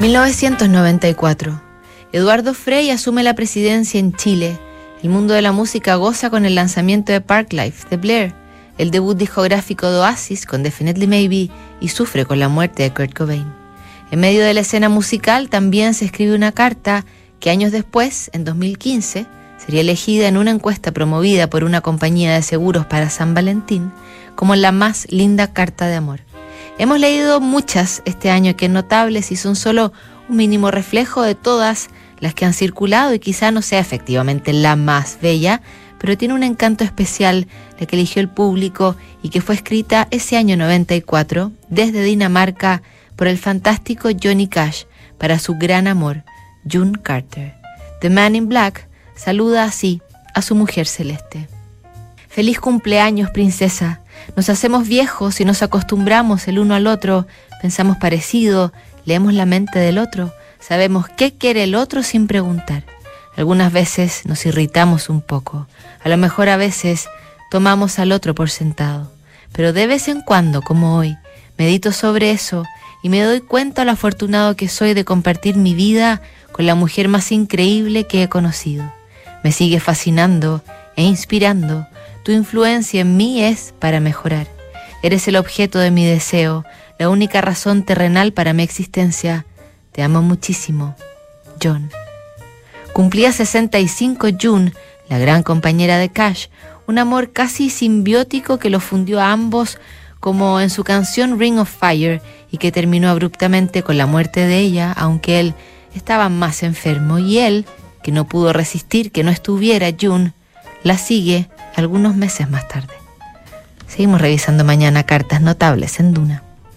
1994. Eduardo Frey asume la presidencia en Chile. El mundo de la música goza con el lanzamiento de Parklife de Blair, el debut discográfico de Oasis con Definitely Maybe y sufre con la muerte de Kurt Cobain. En medio de la escena musical también se escribe una carta que años después, en 2015, sería elegida en una encuesta promovida por una compañía de seguros para San Valentín como la más linda carta de amor. Hemos leído muchas este año que notables y son solo un mínimo reflejo de todas las que han circulado y quizá no sea efectivamente la más bella, pero tiene un encanto especial la que eligió el público y que fue escrita ese año 94 desde Dinamarca por el fantástico Johnny Cash para su gran amor, June Carter. The Man in Black saluda así a su mujer celeste. Feliz cumpleaños, princesa. Nos hacemos viejos y nos acostumbramos el uno al otro, pensamos parecido, leemos la mente del otro, sabemos qué quiere el otro sin preguntar. Algunas veces nos irritamos un poco, a lo mejor a veces tomamos al otro por sentado, pero de vez en cuando, como hoy, medito sobre eso y me doy cuenta lo afortunado que soy de compartir mi vida con la mujer más increíble que he conocido. Me sigue fascinando e inspirando tu influencia en mí es para mejorar. Eres el objeto de mi deseo, la única razón terrenal para mi existencia. Te amo muchísimo, John. Cumplía 65 June, la gran compañera de Cash, un amor casi simbiótico que lo fundió a ambos como en su canción Ring of Fire y que terminó abruptamente con la muerte de ella, aunque él estaba más enfermo y él, que no pudo resistir que no estuviera June, la sigue algunos meses más tarde. Seguimos revisando mañana cartas notables en Duna.